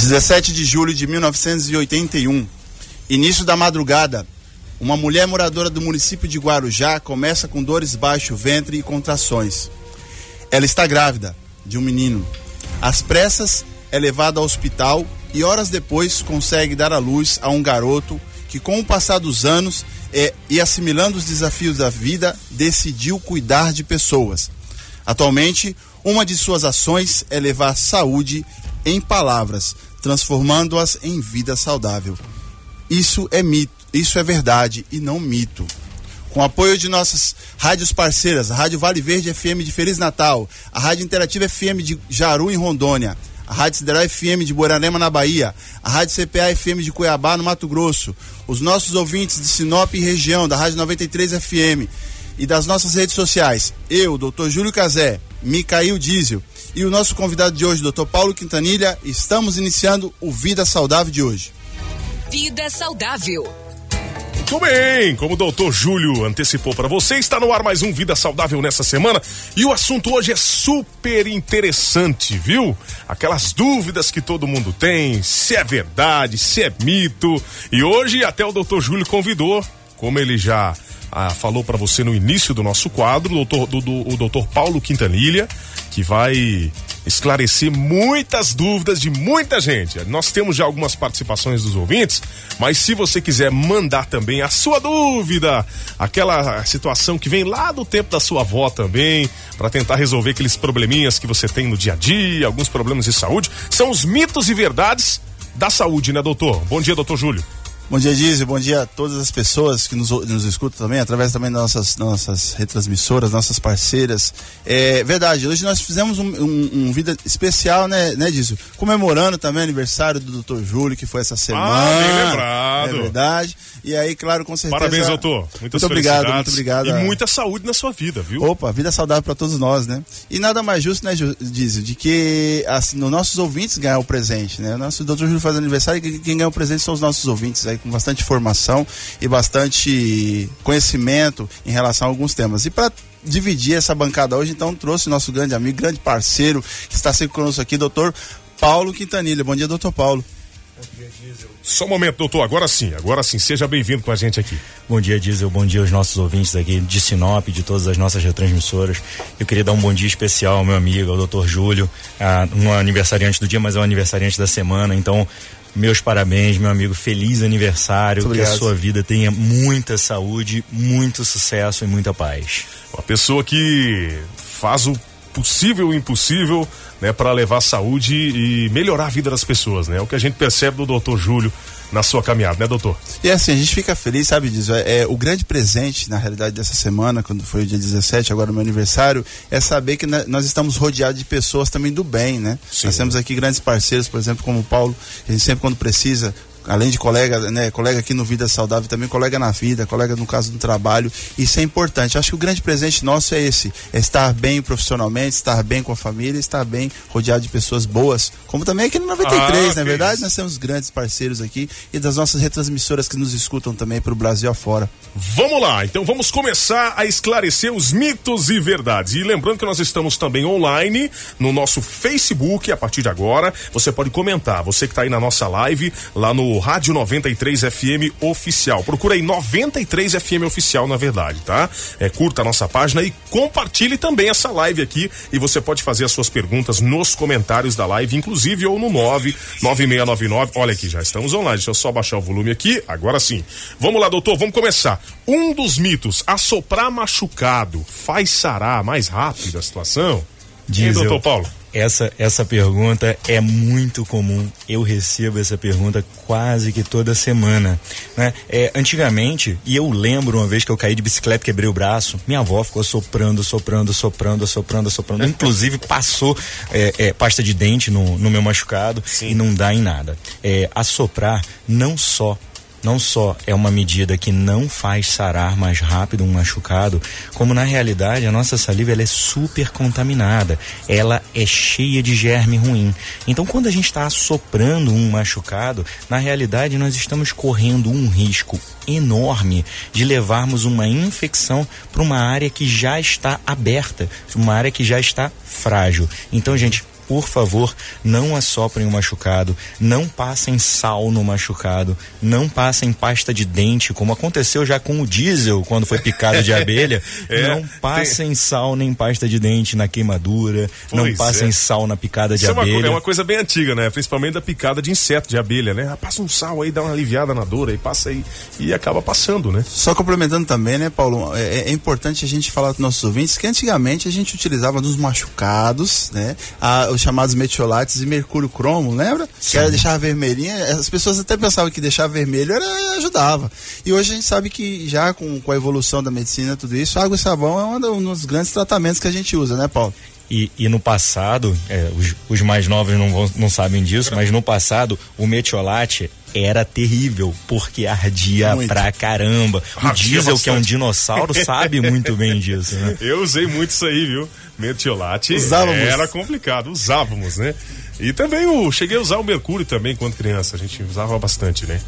17 de julho de 1981. Início da madrugada. Uma mulher moradora do município de Guarujá começa com dores baixo ventre e contrações. Ela está grávida de um menino. Às pressas, é levada ao hospital e horas depois consegue dar à luz a um garoto que, com o passar dos anos é, e assimilando os desafios da vida, decidiu cuidar de pessoas. Atualmente, uma de suas ações é levar saúde em palavras, transformando-as em vida saudável. Isso é mito, isso é verdade e não mito. Com apoio de nossas rádios parceiras, a Rádio Vale Verde FM de Feliz Natal, a Rádio Interativa FM de Jaru em Rondônia, a Rádio Sideral FM de Borarema na Bahia, a Rádio CPA FM de Cuiabá no Mato Grosso, os nossos ouvintes de Sinop e região da Rádio 93 FM e das nossas redes sociais, eu, Dr. Júlio Cazé, Micael Diesel e o nosso convidado de hoje, Dr. Paulo Quintanilha, estamos iniciando o Vida Saudável de hoje. Vida Saudável. Muito bem, como o doutor Júlio antecipou para você, está no ar mais um Vida Saudável nessa semana e o assunto hoje é super interessante, viu? Aquelas dúvidas que todo mundo tem, se é verdade, se é mito. E hoje até o doutor Júlio convidou, como ele já ah, falou para você no início do nosso quadro, o doutor, do, do, o doutor Paulo Quintanilha, que vai esclarecer muitas dúvidas de muita gente. Nós temos já algumas participações dos ouvintes, mas se você quiser mandar também a sua dúvida, aquela situação que vem lá do tempo da sua avó também, para tentar resolver aqueles probleminhas que você tem no dia a dia, alguns problemas de saúde, são os mitos e verdades da saúde, né, doutor? Bom dia, doutor Júlio. Bom dia, Dizzy. Bom dia a todas as pessoas que nos, nos escutam também, através também das nossas, nossas retransmissoras, nossas parceiras. É verdade, hoje nós fizemos um, um, um vida especial, né, né, Dizzy? Comemorando também o aniversário do Dr. Júlio, que foi essa semana. Ah, bem lembrado. É verdade. E aí, claro, com certeza. Parabéns, doutor. Muitas muito obrigado, muito obrigado. E muita saúde na sua vida, viu? Opa, vida saudável para todos nós, né? E nada mais justo, né, Dizzy, de que assim, os nossos ouvintes ganham o presente, né? O nosso Dr. Júlio faz aniversário e quem ganha o presente são os nossos ouvintes aí com bastante formação e bastante conhecimento em relação a alguns temas. E para dividir essa bancada hoje, então trouxe nosso grande amigo, grande parceiro que está sempre conosco aqui, doutor Paulo Quintanilha. Bom dia, doutor Paulo. Bom dia, Diesel. Só um momento, doutor. Agora sim, agora sim. Seja bem-vindo com a gente aqui. Bom dia, Diesel. Bom dia aos nossos ouvintes aqui de Sinop, de todas as nossas retransmissoras. Eu queria dar um bom dia especial ao meu amigo, ao doutor Júlio. Ah, um aniversariante do dia, mas é um aniversariante da semana. Então, meus parabéns, meu amigo. Feliz aniversário. Que a sua vida tenha muita saúde, muito sucesso e muita paz. Uma pessoa que faz o possível e impossível né, para levar saúde e melhorar a vida das pessoas, né? É o que a gente percebe do doutor Júlio na sua caminhada, né, doutor? E assim, a gente fica feliz, sabe disso. É, é, o grande presente, na realidade, dessa semana, quando foi o dia 17, agora o meu aniversário, é saber que nós estamos rodeados de pessoas também do bem, né? Sim. Nós temos aqui grandes parceiros, por exemplo, como o Paulo, a gente sempre quando precisa, além de colega, né, colega aqui no Vida Saudável, também colega na vida, colega no caso do trabalho. Isso é importante. Acho que o grande presente nosso é esse: é estar bem profissionalmente, estar bem com a família, estar bem rodeado de pessoas boas, como também aqui no 93, ah, na é verdade, isso. nós temos grandes parceiros aqui e das nossas retransmissoras que nos escutam também para o Brasil afora. Vamos lá, então vamos começar a esclarecer os mitos e verdades. E lembrando que nós estamos também online no nosso Facebook a partir de agora. Você pode comentar, você que está aí na nossa live, lá no Rádio 93 FM Oficial. Procura aí 93 FM Oficial, na verdade, tá? É, curta a nossa página e compartilhe também essa live aqui. E você pode fazer as suas perguntas nos comentários da live, inclusive ou no 99699. Olha aqui, já estamos online. Deixa eu só baixar o volume aqui. Agora sim. Vamos lá, doutor, vamos começar. Um dos mitos: assoprar machucado faz sarar mais rápido a situação? Diz, doutor Paulo? Essa, essa pergunta é muito comum. Eu recebo essa pergunta quase que toda semana. Né? É, antigamente, e eu lembro uma vez que eu caí de bicicleta, quebrei o braço, minha avó ficou soprando, soprando, soprando, soprando, soprando. Inclusive passou é, é, pasta de dente no, no meu machucado Sim. e não dá em nada. É, assoprar não só não só é uma medida que não faz sarar mais rápido um machucado, como na realidade a nossa saliva ela é super contaminada, ela é cheia de germe ruim. Então quando a gente está assoprando um machucado, na realidade nós estamos correndo um risco enorme de levarmos uma infecção para uma área que já está aberta, uma área que já está frágil. Então, gente, por favor, não assoprem o machucado, não passem sal no machucado, não passem pasta de dente, como aconteceu já com o diesel quando foi picado de abelha. é, não passem tem... sal nem pasta de dente na queimadura, pois não passem é. sal na picada de Isso abelha. É uma, é uma, coisa bem antiga, né? Principalmente da picada de inseto, de abelha, né? Ah, passa um sal aí, dá uma aliviada na dor, aí passa aí e acaba passando, né? Só complementando também, né, Paulo? É, é importante a gente falar para nossos ouvintes que antigamente a gente utilizava nos machucados, né? A, os chamados metiolates e mercúrio cromo, lembra? Sim. Que era deixar vermelhinha. As pessoas até pensavam que deixar vermelho era, ajudava. E hoje a gente sabe que já com, com a evolução da medicina tudo isso, água e sabão é um dos grandes tratamentos que a gente usa, né, Paulo? E, e, no passado, é, os, os, mais novos não, vão, não sabem disso, mas no passado o metiolate era terrível, porque ardia muito. pra caramba. O ardia diesel, bastante. que é um dinossauro, sabe muito bem disso, né? Eu usei muito isso aí, viu? Metiolate usávamos. era complicado, usávamos, né? E também o cheguei a usar o mercúrio também quando criança, a gente usava bastante, né?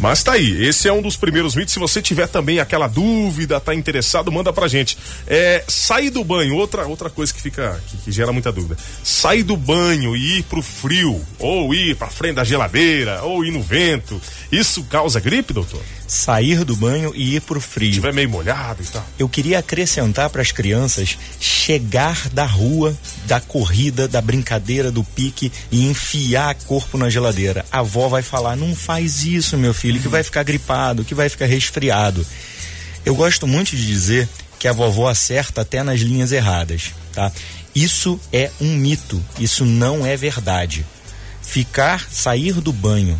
Mas tá aí, esse é um dos primeiros mitos. Se você tiver também aquela dúvida, tá interessado, manda pra gente. É, sair do banho, outra, outra coisa que fica, que, que gera muita dúvida. Sair do banho e ir pro frio, ou ir pra frente da geladeira, ou ir no vento, isso causa gripe, doutor? Sair do banho e ir pro frio. Se tiver meio molhado e tal. Eu queria acrescentar para as crianças chegar da rua, da corrida, da brincadeira, do pique e enfiar corpo na geladeira. A avó vai falar: não faz isso, meu filho que vai ficar gripado, que vai ficar resfriado. Eu gosto muito de dizer que a vovó acerta até nas linhas erradas, tá? Isso é um mito, isso não é verdade. Ficar, sair do banho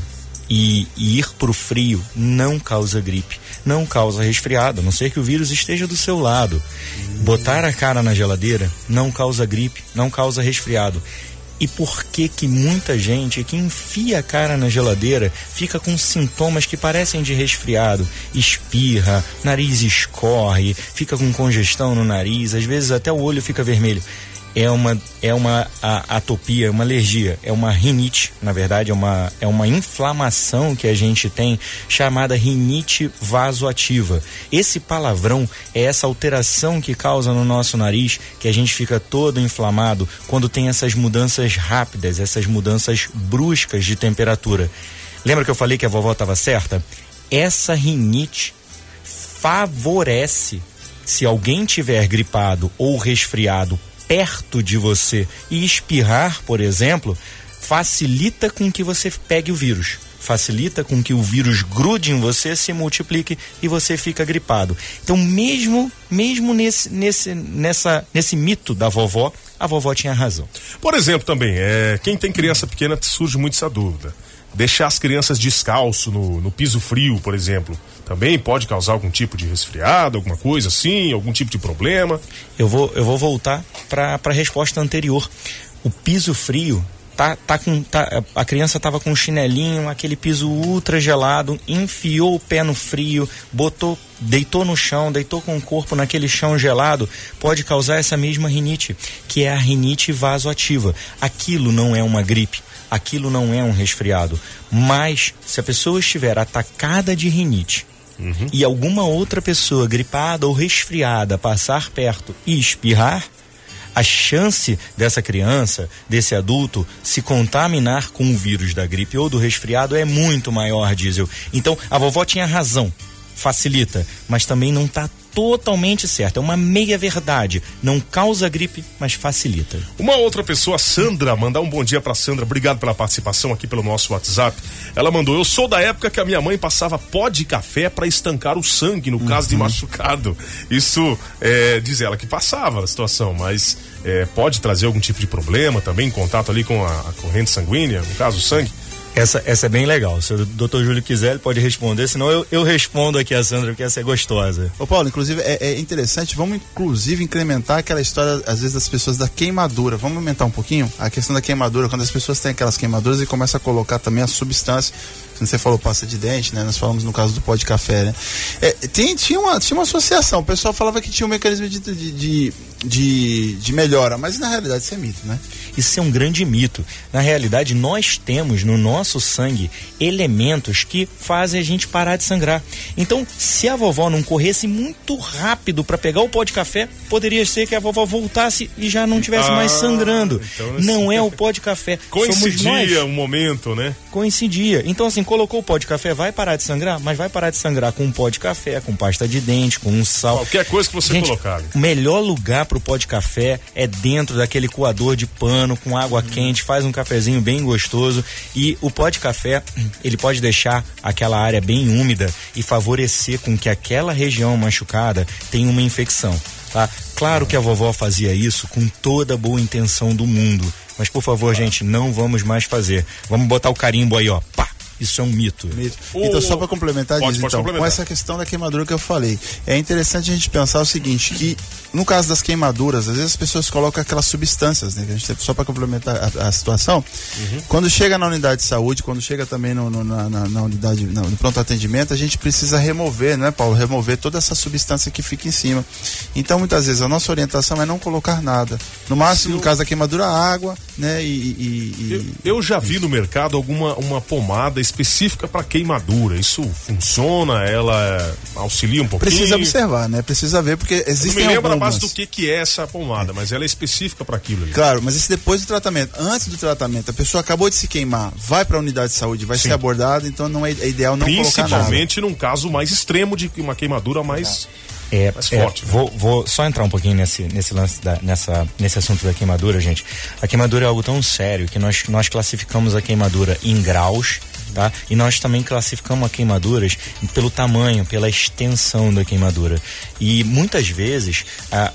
e, e ir pro frio não causa gripe, não causa resfriado, a não ser que o vírus esteja do seu lado. Botar a cara na geladeira não causa gripe, não causa resfriado. E por que que muita gente que enfia a cara na geladeira fica com sintomas que parecem de resfriado, espirra, nariz escorre, fica com congestão no nariz, às vezes até o olho fica vermelho é uma, é uma atopia, é uma alergia, é uma rinite, na verdade, é uma, é uma inflamação que a gente tem chamada rinite vasoativa. Esse palavrão é essa alteração que causa no nosso nariz, que a gente fica todo inflamado quando tem essas mudanças rápidas, essas mudanças bruscas de temperatura. Lembra que eu falei que a vovó estava certa? Essa rinite favorece se alguém tiver gripado ou resfriado perto de você e espirrar, por exemplo, facilita com que você pegue o vírus. Facilita com que o vírus grude em você, se multiplique e você fica gripado. Então, mesmo mesmo nesse, nesse, nessa, nesse mito da vovó, a vovó tinha razão. Por exemplo, também, é, quem tem criança pequena surge muito essa dúvida. Deixar as crianças descalço no, no piso frio, por exemplo, também pode causar algum tipo de resfriado, alguma coisa assim, algum tipo de problema? Eu vou, eu vou voltar para a resposta anterior. O piso frio tá, tá com tá, a criança estava com um chinelinho, aquele piso ultra gelado, enfiou o pé no frio, botou, deitou no chão, deitou com o corpo naquele chão gelado, pode causar essa mesma rinite, que é a rinite vasoativa. Aquilo não é uma gripe, aquilo não é um resfriado, mas se a pessoa estiver atacada de rinite, uhum. e alguma outra pessoa gripada ou resfriada passar perto e espirrar, a chance dessa criança, desse adulto, se contaminar com o vírus da gripe ou do resfriado é muito maior, Diesel. Então, a vovó tinha razão. Facilita, mas também não está totalmente certo. É uma meia verdade. Não causa gripe, mas facilita. Uma outra pessoa, Sandra, mandar um bom dia para Sandra. Obrigado pela participação aqui pelo nosso WhatsApp. Ela mandou: Eu sou da época que a minha mãe passava pó de café para estancar o sangue no uhum. caso de uhum. machucado. Isso é, diz ela que passava a situação, mas é, pode trazer algum tipo de problema também em contato ali com a, a corrente sanguínea, no caso o sangue. Essa, essa é bem legal. Se o doutor Júlio quiser, ele pode responder, senão eu, eu respondo aqui a Sandra, porque essa é gostosa. Ô Paulo, inclusive é, é, interessante, vamos inclusive incrementar aquela história, às vezes, das pessoas da queimadura. Vamos aumentar um pouquinho a questão da queimadura, quando as pessoas têm aquelas queimaduras e começam a colocar também a substância você falou pasta de dente, né? Nós falamos no caso do pó de café, né? É, tem, tinha, uma, tinha uma associação, o pessoal falava que tinha um mecanismo de, de, de de, de melhora, mas na realidade isso é mito, né? Isso é um grande mito. Na realidade, nós temos no nosso sangue elementos que fazem a gente parar de sangrar. Então, se a vovó não corresse muito rápido para pegar o pó de café, poderia ser que a vovó voltasse e já não tivesse ah, mais sangrando. Então, não é o pó de café. Coincidia um momento, né? Coincidia. Então, assim, colocou o pó de café, vai parar de sangrar, mas vai parar de sangrar com um pó de café, com pasta de dente, com um sal. Qualquer coisa que você gente, colocar. O melhor lugar para o pó de café é dentro daquele coador de pano com água quente, faz um cafezinho bem gostoso e o pó de café, ele pode deixar aquela área bem úmida e favorecer com que aquela região machucada tenha uma infecção. Tá? Claro que a vovó fazia isso com toda a boa intenção do mundo, mas por favor, gente, não vamos mais fazer. Vamos botar o carimbo aí, ó, pá, isso é um mito. mito. Então, só para complementar pode, disso, pode então, complementar. com essa questão da queimadura que eu falei, é interessante a gente pensar o seguinte, que no caso das queimaduras, às vezes as pessoas colocam aquelas substâncias, né? Que a gente, só para complementar a, a situação, uhum. quando chega na unidade de saúde, quando chega também no, no na, na, na, unidade, no, no pronto atendimento, a gente precisa remover, né, Paulo? Remover toda essa substância que fica em cima. Então, muitas vezes, a nossa orientação é não colocar nada. No máximo, no caso da queimadura, água, né? E, e, e... Eu, eu, já vi no mercado alguma uma pomada específica para queimadura. Isso funciona? Ela auxilia um pouquinho? Precisa observar, né? Precisa ver, porque existem não me lembra algumas... do que, que é essa pomada, mas ela é específica para aquilo. Ali. Claro, mas isso depois do tratamento. Antes do tratamento, a pessoa acabou de se queimar, vai para a unidade de saúde, vai Sim. ser abordada, então não é, é ideal não colocar nada. Principalmente num caso mais extremo de uma queimadura mais... É, mais é, forte. Né? Vou, vou, só entrar um pouquinho nesse, nesse lance da, nessa, nesse assunto da queimadura, gente. A queimadura é algo tão sério que nós, nós classificamos a queimadura em graus tá? E nós também classificamos a queimaduras pelo tamanho, pela extensão da queimadura. E muitas vezes,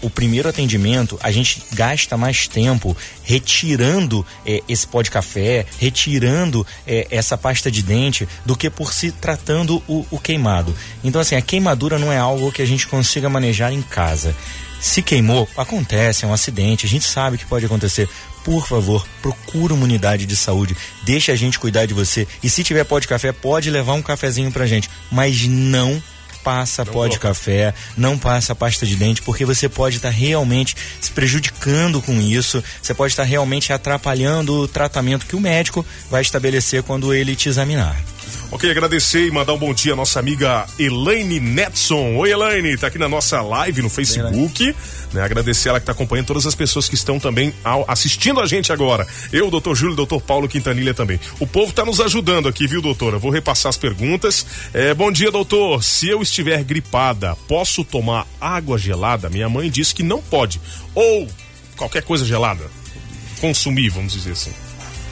o primeiro atendimento, a gente gasta mais tempo retirando eh, esse pó de café, retirando eh, essa pasta de dente, do que por se tratando o, o queimado. Então, assim, a queimadura não é algo que a gente consiga manejar em casa. Se queimou, acontece, é um acidente, a gente sabe que pode acontecer por favor, procura uma unidade de saúde, deixa a gente cuidar de você. E se tiver pó de café, pode levar um cafezinho pra gente, mas não passa não pó de café, não passa pasta de dente, porque você pode estar tá realmente se prejudicando com isso, você pode estar tá realmente atrapalhando o tratamento que o médico vai estabelecer quando ele te examinar. Ok, agradecer e mandar um bom dia à nossa amiga Elaine Netson. Oi, Elaine, tá aqui na nossa live no Facebook. Né, agradecer ela que está acompanhando todas as pessoas que estão também ao, assistindo a gente agora. Eu, doutor Júlio, doutor Paulo Quintanilha também. O povo está nos ajudando aqui, viu, doutora? Vou repassar as perguntas. É, bom dia, doutor. Se eu estiver gripada, posso tomar água gelada? Minha mãe disse que não pode. Ou qualquer coisa gelada. Consumir, vamos dizer assim.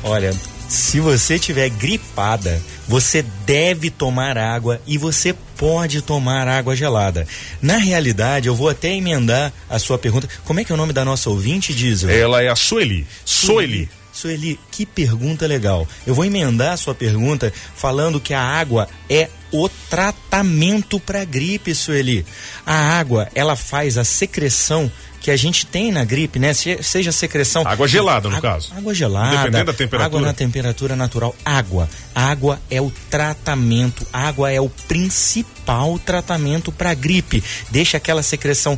Olha, se você tiver gripada, você deve tomar água e você pode tomar água gelada. Na realidade, eu vou até emendar a sua pergunta. Como é que é o nome da nossa ouvinte, Diesel? Ela é a Sueli. Sueli. Sueli, que pergunta legal. Eu vou emendar a sua pergunta falando que a água é o tratamento para gripe, Sueli. A água, ela faz a secreção que a gente tem na gripe, né? Seja secreção. Água gelada, no água, caso. Água gelada. Dependendo da temperatura. Água na temperatura natural. Água. Água é o tratamento. Água é o principal tratamento para gripe. Deixa aquela secreção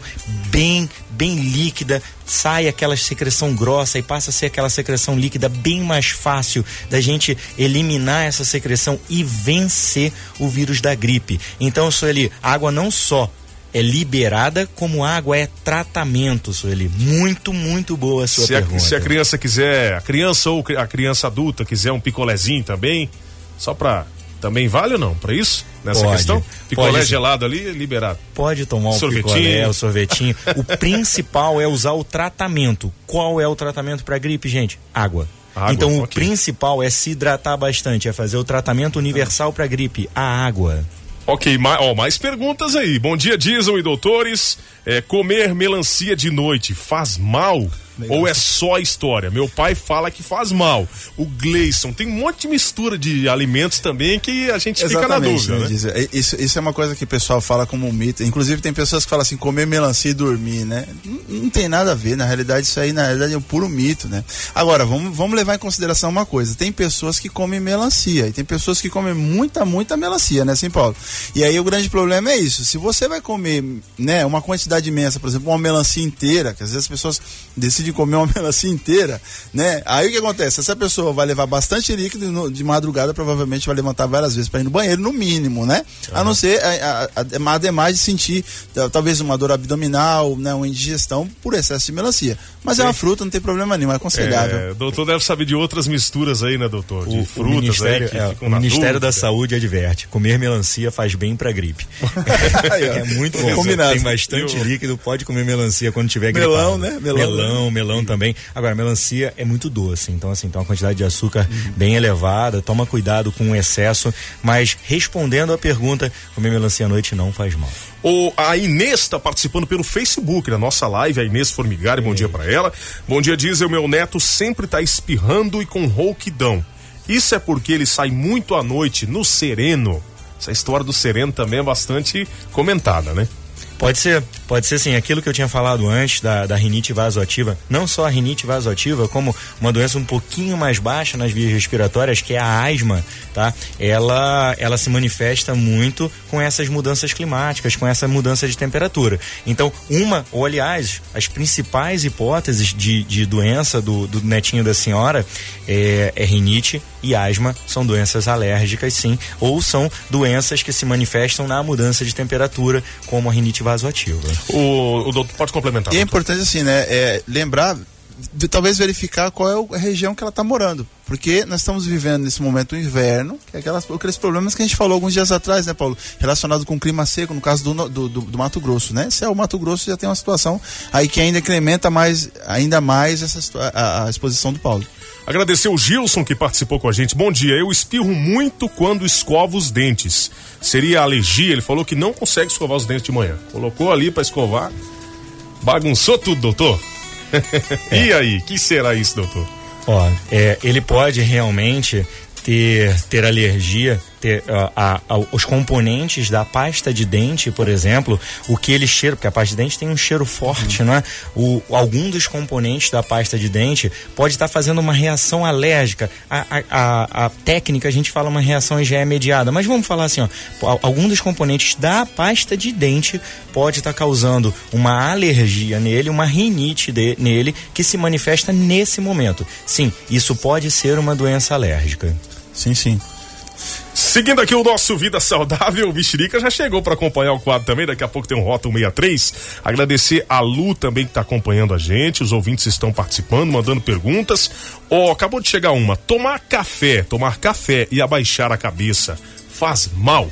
bem, bem líquida, sai aquela secreção grossa e passa a ser aquela secreção líquida bem mais fácil da gente eliminar essa secreção e vencer o vírus da gripe. Então, Sueli, água não só é liberada como água é tratamento, Sueli. Muito, muito boa a sua se pergunta. A, se a criança quiser, a criança ou a criança adulta quiser um picolézinho também, só pra também vale ou não para isso? Nessa pode, questão? Picolé pode, gelado ali, liberado. Pode tomar um sorvetinho. picolé, o sorvetinho. o principal é usar o tratamento. Qual é o tratamento para gripe, gente? Água. Água, então okay. o principal é se hidratar bastante, é fazer o tratamento universal para gripe, a água. Ok, mais, ó, mais perguntas aí. Bom dia, Diesel e doutores. É, comer melancia de noite faz mal? Legal. Ou é só história? Meu pai fala que faz mal. O Gleison tem um monte de mistura de alimentos também que a gente Exatamente, fica na dúvida. Né? Né? Isso, isso é uma coisa que o pessoal fala como um mito. Inclusive tem pessoas que falam assim, comer melancia e dormir, né? Não, não tem nada a ver. Na realidade, isso aí na realidade é um puro mito, né? Agora, vamos, vamos levar em consideração uma coisa. Tem pessoas que comem melancia e tem pessoas que comem muita, muita melancia, né, Sim, Paulo? E aí o grande problema é isso. Se você vai comer, né, uma quantidade imensa, por exemplo, uma melancia inteira, que às vezes as pessoas decidem comer uma melancia inteira, né? Aí o que acontece? Essa pessoa vai levar bastante líquido no, de madrugada, provavelmente vai levantar várias vezes para ir no banheiro, no mínimo, né? Uhum. A não ser a, a, a, ademais de sentir talvez uma dor abdominal, né, uma indigestão por excesso de melancia. Mas Sim. é uma fruta, não tem problema nenhum, é aconselhável. É, doutor deve saber de outras misturas aí, né, doutor? De o, frutas o Ministério, aí, é, o Ministério da Saúde adverte: comer melancia faz bem para gripe. é muito bom. Combinado. Tem bastante Eu... líquido, pode comer melancia quando tiver gripado. Melão, né? Melão, melão, melão também. Agora, melancia é muito doce, então assim, tem uma quantidade de açúcar uhum. bem elevada, toma cuidado com o excesso, mas respondendo a pergunta, comer melancia à noite não faz mal. O, a Inês está participando pelo Facebook na nossa live, a Inês Formigari, bom é. dia para ela. Bom dia, diz o meu neto sempre tá espirrando e com rouquidão. Isso é porque ele sai muito à noite no sereno. Essa história do sereno também é bastante comentada, né? Pode ser, pode ser sim. Aquilo que eu tinha falado antes da, da rinite vasoativa, não só a rinite vasoativa, como uma doença um pouquinho mais baixa nas vias respiratórias, que é a asma, tá? Ela, ela se manifesta muito com essas mudanças climáticas, com essa mudança de temperatura. Então, uma, ou aliás, as principais hipóteses de, de doença do, do netinho da senhora é, é rinite e asma, são doenças alérgicas, sim, ou são doenças que se manifestam na mudança de temperatura, como a rinite vasoativa. O, o doutor pode complementar. E é importante assim, né? É, lembrar de, talvez verificar qual é a região que ela está morando. Porque nós estamos vivendo nesse momento o inverno, que é aquelas, aqueles problemas que a gente falou alguns dias atrás, né, Paulo? Relacionado com o clima seco, no caso do, do, do, do Mato Grosso, né? Se é o Mato Grosso, já tem uma situação aí que ainda incrementa mais, ainda mais essa, a, a exposição do Paulo. Agradecer o Gilson que participou com a gente. Bom dia, eu espirro muito quando escovo os dentes. Seria alergia? Ele falou que não consegue escovar os dentes de manhã. Colocou ali para escovar, bagunçou tudo, doutor. É. e aí, que será isso, doutor? Ó, é, ele pode realmente ter, ter alergia ter uh, a, a, os componentes da pasta de dente, por exemplo, o que ele cheira, porque a pasta de dente tem um cheiro forte, uhum. não é? O, algum dos componentes da pasta de dente pode estar tá fazendo uma reação alérgica. A, a, a, técnica a gente fala uma reação já é mediada, mas vamos falar assim, ó, algum dos componentes da pasta de dente pode estar tá causando uma alergia nele, uma rinite de, nele que se manifesta nesse momento. Sim, isso pode ser uma doença alérgica. Sim, sim. Seguindo aqui o nosso Vida Saudável, o Mexerica já chegou para acompanhar o quadro também. Daqui a pouco tem um Rota 163. Agradecer a Lu também que está acompanhando a gente. Os ouvintes estão participando, mandando perguntas. Ó, oh, acabou de chegar uma. Tomar café, tomar café e abaixar a cabeça faz mal?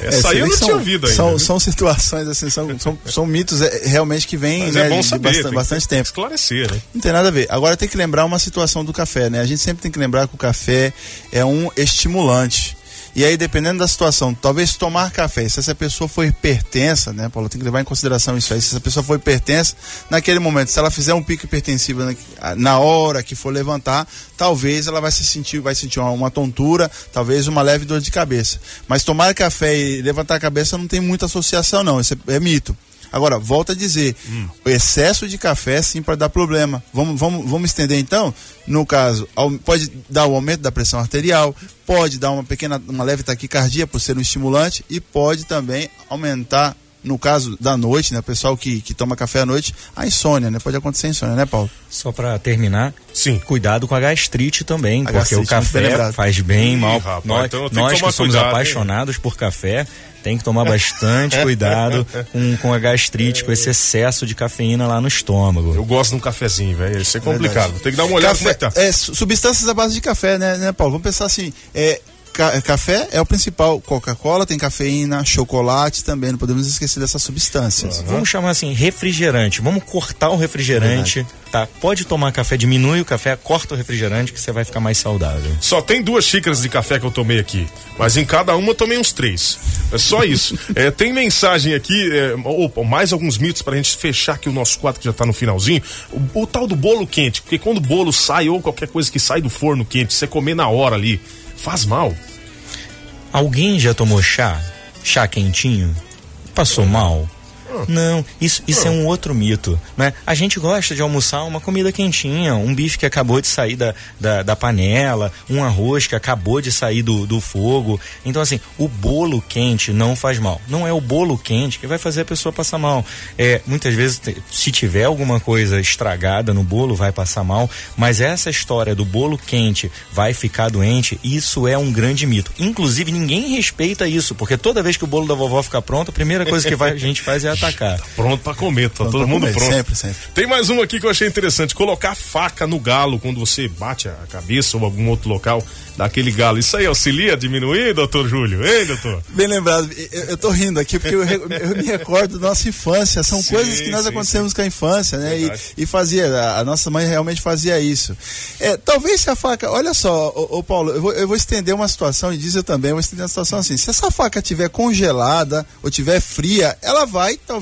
Essa é, aí eu não são, tinha ouvido ainda. São, são situações, assim, são, são, são mitos é, realmente que vêm né, é de bastante, bastante tempo. Esclarecer, né? Não tem nada a ver. Agora tem que lembrar uma situação do café, né? A gente sempre tem que lembrar que o café é um estimulante. E aí, dependendo da situação, talvez tomar café, se essa pessoa for hipertensa, né, Paulo, tem que levar em consideração isso aí. Se essa pessoa for hipertensa, naquele momento, se ela fizer um pico hipertensivo na, hora que for levantar, talvez ela vai se sentir, vai sentir uma, uma, tontura, talvez uma leve dor de cabeça. Mas tomar café e levantar a cabeça não tem muita associação, não. Isso é, é mito. Agora, volta a dizer, hum. o excesso de café sim pode dar problema. Vamos, vamos, vamos estender então? No caso, pode dar o aumento da pressão arterial, pode dar uma pequena, uma leve taquicardia por ser um estimulante e pode também aumentar no caso da noite, né, o pessoal que, que toma café à noite, a insônia, né? Pode acontecer insônia, né, Paulo? Só para terminar, sim, cuidado com a gastrite também, a porque gastrite, o café faz bem, Ih, mal. Rapaz, nós, então nós que, que somos cuidado, apaixonados hein? por café, tem que tomar bastante cuidado com, com a gastrite, com esse excesso de cafeína lá no estômago. Eu gosto de um cafezinho, velho. Isso é complicado. Tem que dar uma olhada café, como é que tá. É, substâncias à base de café, né, né, Paulo? Vamos pensar assim, é, ca café é o principal. Coca-Cola tem cafeína, chocolate também, não podemos esquecer dessas substâncias. Uhum. Vamos chamar assim, refrigerante. Vamos cortar o refrigerante, Verdade. tá? Pode tomar café, diminui o café, corta o refrigerante que você vai ficar mais saudável. Só tem duas xícaras de café que eu tomei aqui, mas em cada uma eu tomei uns três. É só isso. é, tem mensagem aqui, é, ou, mais alguns mitos pra gente fechar aqui o nosso quadro que já tá no finalzinho. O, o tal do bolo quente, porque quando o bolo sai ou qualquer coisa que sai do forno quente, você comer na hora ali, faz mal. Alguém já tomou chá? Chá quentinho? Passou mal? Não, isso, isso é um outro mito. Né? A gente gosta de almoçar uma comida quentinha, um bife que acabou de sair da, da, da panela, um arroz que acabou de sair do, do fogo. Então, assim, o bolo quente não faz mal. Não é o bolo quente que vai fazer a pessoa passar mal. É, muitas vezes, se tiver alguma coisa estragada no bolo, vai passar mal. Mas essa história do bolo quente vai ficar doente, isso é um grande mito. Inclusive, ninguém respeita isso, porque toda vez que o bolo da vovó ficar pronto, a primeira coisa que vai, a gente faz é Tá pronto pra comer, tá pronto todo mundo comer, pronto. Sempre, sempre. Tem mais um aqui que eu achei interessante: colocar faca no galo quando você bate a cabeça ou algum outro local daquele galo. Isso aí auxilia a diminuir, doutor Júlio? Hein, doutor? Bem lembrado. Eu, eu tô rindo aqui porque eu, eu, me recordo da nossa infância. São sim, coisas que nós sim, acontecemos sim. com a infância, né? E, e, fazia, a, a, nossa mãe realmente fazia isso. É, talvez se a faca, olha só, ô, ô Paulo, eu vou, eu vou, estender uma situação, e diz eu também, eu vou estender uma situação assim. Se essa faca tiver congelada ou tiver fria, ela vai, talvez,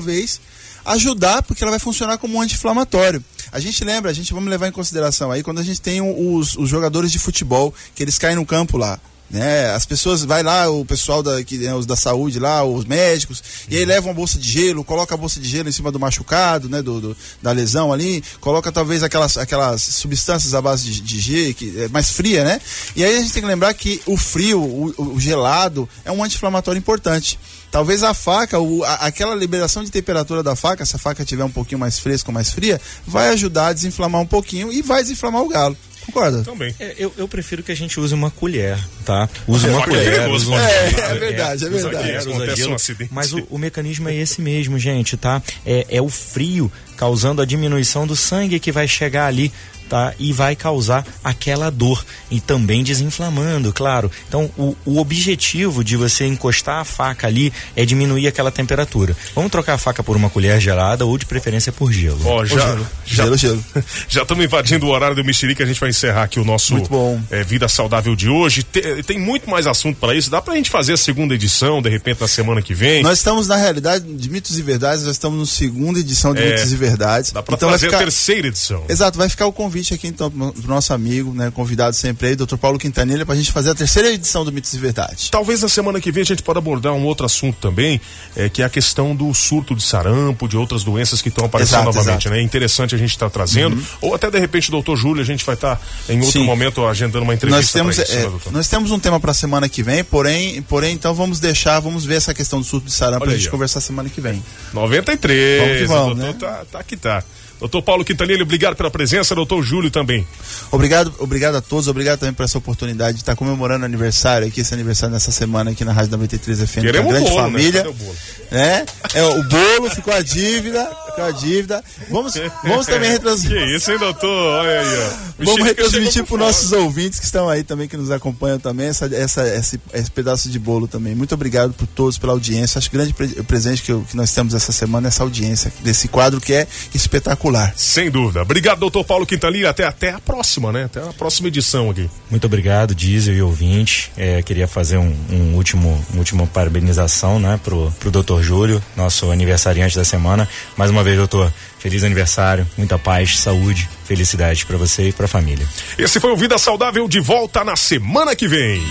ajudar, porque ela vai funcionar como um anti-inflamatório. A gente lembra, a gente vamos levar em consideração aí quando a gente tem os, os jogadores de futebol, que eles caem no campo lá né? As pessoas vai lá, o pessoal da, que, né, os da saúde lá, os médicos, e aí levam uma bolsa de gelo, coloca a bolsa de gelo em cima do machucado, né? Do, do da lesão ali, coloca talvez aquelas, aquelas substâncias à base de, de gelo, que é mais fria, né? E aí a gente tem que lembrar que o frio, o, o gelado, é um anti-inflamatório importante. Talvez a faca, o, a, aquela liberação de temperatura da faca, se a faca tiver um pouquinho mais fresca ou mais fria, vai ajudar a desinflamar um pouquinho e vai desinflamar o galo. Concorda? Também. É, eu, eu prefiro que a gente use uma colher, tá? Use uma colher. É, é, é, verdade, é, verdade. Usa mas o, o, mecanismo é esse mesmo, gente, tá? É, é o frio causando a diminuição do sangue que vai chegar ali tá? E vai causar aquela dor e também desinflamando, claro. Então, o, o objetivo de você encostar a faca ali é diminuir aquela temperatura. Vamos trocar a faca por uma colher gelada ou de preferência por gelo. Ó, oh, já, gelo. já, gelo, gelo. Já estamos invadindo o horário do mexerica, a gente vai encerrar aqui o nosso é, Vida Saudável de hoje. Tem, tem muito mais assunto para isso. Dá pra gente fazer a segunda edição, de repente, na semana que vem? Nós estamos, na realidade, de Mitos e Verdades, nós estamos na segunda edição de é, Mitos e Verdades. Dá pra então fazer ficar... a terceira edição. Exato, vai ficar o convite aqui então pro nosso amigo, né, convidado sempre aí, Dr. Paulo Quintanilha, pra gente fazer a terceira edição do Mitos e Verdade. Talvez na semana que vem a gente possa abordar um outro assunto também, é, que é a questão do surto de sarampo, de outras doenças que estão aparecendo exato, novamente, exato. né? É interessante a gente estar tá trazendo, uhum. ou até de repente, doutor Júlio, a gente vai estar tá, em outro Sim. momento agendando uma entrevista. Nós temos, isso, é, né, nós temos um tema para semana que vem, porém, porém, então vamos deixar, vamos ver essa questão do surto de sarampo para a gente ó. conversar semana que vem. 93, vamos que vamos, né? tá, tá que tá. Doutor Paulo Quintanilha, obrigado pela presença, doutor Júlio também. Obrigado, obrigado a todos, obrigado também por essa oportunidade de estar comemorando aniversário aqui, esse aniversário nessa semana aqui na Rádio 93 FM, Queremos com a grande bolo, né? família. Né? né? É, o bolo ficou a dívida, ficou a dívida. Vamos, vamos também retransmitir. Que isso, hein, doutor? Olha aí, ó. Vamos retransmitir para os nossos ouvintes que estão aí também, que nos acompanham também, essa, essa, esse, esse pedaço de bolo também. Muito obrigado por todos, pela audiência. Acho que o grande presente que, eu, que nós temos essa semana é essa audiência, desse quadro que é espetacular. Sem dúvida. Obrigado, doutor Paulo Quintanilha. Até, até a próxima, né? Até a próxima edição aqui. Muito obrigado, Diesel e ouvinte. É, queria fazer um, um, último, uma última parabenização, né, pro, pro doutor Júlio, nosso aniversariante da semana. Mais uma vez, doutor, feliz aniversário, muita paz, saúde, felicidade para você e para a família. Esse foi o Vida Saudável de volta na semana que vem.